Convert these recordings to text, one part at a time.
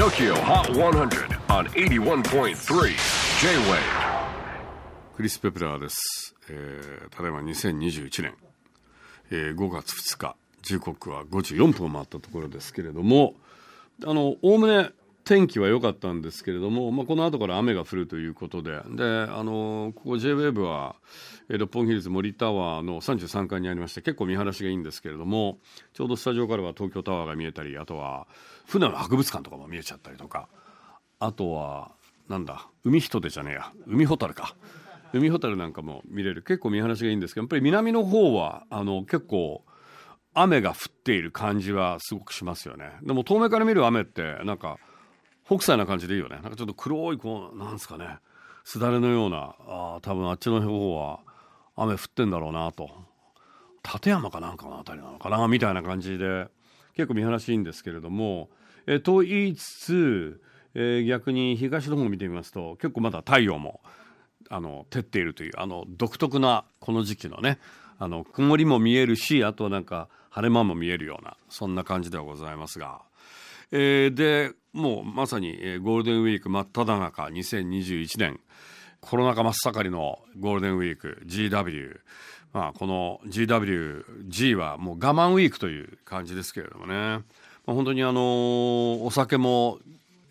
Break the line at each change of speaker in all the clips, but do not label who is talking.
TOKYO HOT 100 on 81.3 J-WAVE
クリス・ペプラーです、えー、ただいま2021年、えー5月2日。時刻は5時4分を回ったところですけれどもあのおおむね天気は良かったんですけれども、まあ、この後から雨が降るということで。であのここ JWAVE は、えー六本木ヒルズ森タワーの33階にありまして結構見晴らしがいいんですけれどもちょうどスタジオからは東京タワーが見えたりあとは船の博物館とかも見えちゃったりとか。あとはなんだ海人手じゃねえや。海ホタルか。海ホタルなんかも見れる。結構見晴らしがいいんですけどやっぱり南の方はあの結構雨が降っている感じはすごくしますよね。でも遠目から見る雨ってなんか北斎な感じでいいよね。なんかちょっと黒いこうなんですかね。すだれのようなあー多分あっちの方は雨降ってんだろうなと。立山かなんかのあたりなのかなみたいな感じで結構見晴らしいいんですけれども、えと言いつつ、えー逆に東の方を見てみますと結構まだ太陽もあの照っているというあの独特なこの時期のねあの曇りも見えるしあとなんか晴れ間も見えるようなそんな感じではございますが、えーでもうまさに、えーゴールデンウィーク真っ只中2021年。コロナ禍真っ盛りのゴールデンウィーク GW まあこの GWG はもう我慢ウィークという感じですけれどもね、まあ、本当にあのお酒も、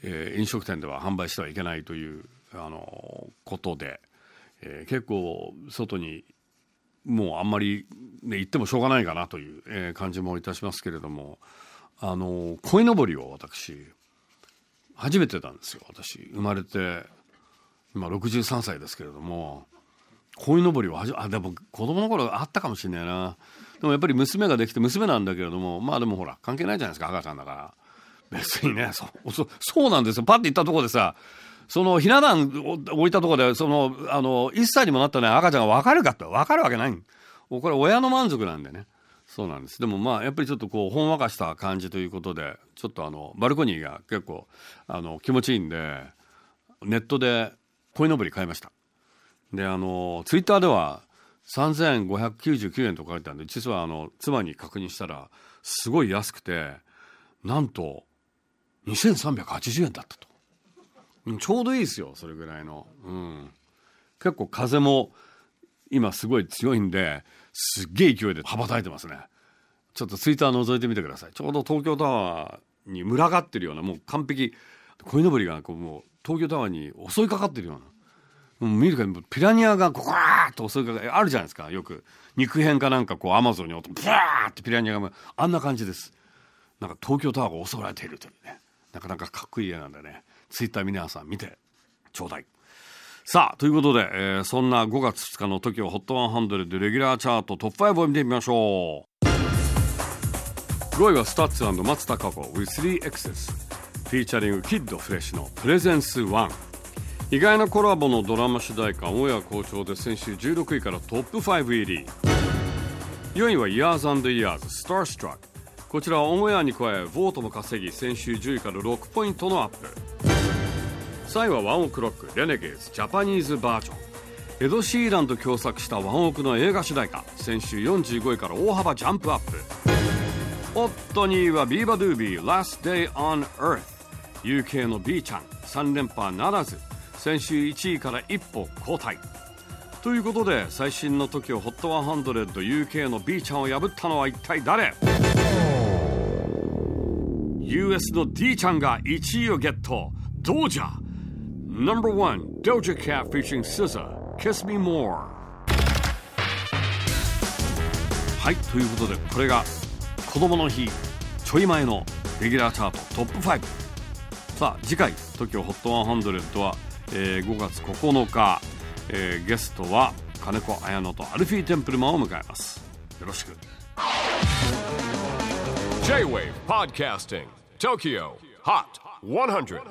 えー飲食店では販売してはいけないというあのことで、えー結構外にもうあんまり、ね、行ってもしょうがないかなという、えー感じもいたしますけれども。あの鯉のぼりを私初めてなんですよ私。生まれて今63歳ですけれども鯉のぼりはあでも子供の頃あったかもしれないな。でもやっぱり娘ができて娘なんだけれどもまあでもほら関係ないじゃないですか赤ちゃんだから。別にねそうそそうなんですよ。パッて行ったとこでさそのひな壇を置いたとこでそのあの1歳にもなったね赤ちゃんが分かるかって分かるわけない。これ親の満足なんでね。そうなんです。でもまあやっぱりちょっとこうほんわかした感じということでちょっとあのバルコニーが結構あの気持ちいいんでネットで鯉のぼり買いました。であのツイッターでは3599円と書いてあるんで実はあの妻に確認したらすごい安くてなんと2380円だったと。うんちょうどいいですよそれぐらいの、うん、結構風も今すごい強いんですっげえ勢いで羽ばたいてますね。ちょっとツイッター覗いてみてください。ちょうど東京タワーに群がってるようなもう完璧。鯉のぼりがこうもう東京タワーに襲いかかってるような。もう見るからもうピラニアがこわーっと襲いかかあるじゃないですか。よく。肉片かなんかこうアマゾンに落とブワーってピラニアがあんな感じです。なんか東京タワーが襲われているというね。なかなかかっこいい絵なんでね。ツイッター皆さん見てちょうだい。さあということで、えーそんな5月2日の TOKIOHOT100 でレギュラーチャートトップ5を見てみましょう。5位はスタッツ松たか子 with 3Xs フィーチャリングキッドフレッシュのプレゼンス1意外なコラボのドラマ主題歌オンエア好調で先週16位からトップ5入り。4位は Years and Years Starstruck こちらはオンエアに加え vote も稼ぎ先週10位から6ポイントのアップ。3位は ONE OK ROCK Renegades Japanese Version。エド・シーランと共作したワンオクの映画主題歌先週45位から大幅ジャンプアップ。おっと2位はビーバドゥービー Last Day on Earth UK の B ちゃん3連覇ならず先週1位から一歩後退。ということで最新の TOKIOHOT100UK の B ちゃんを破ったのは一体誰？US の D ちゃんが1位をゲット。どうじゃ No.1 Doja Cat featuring SZA Kiss Me More. はいということでこれが子供の日ちょい前のレギュラーチャートトップ5さあ次回 TOKIOHOT100 は、えー5月9日、えーゲストは金子綾乃とアルフィー・テンプルマンを迎えます。よろしく。
J-WAVE PODCASTING TOKYO HOT 100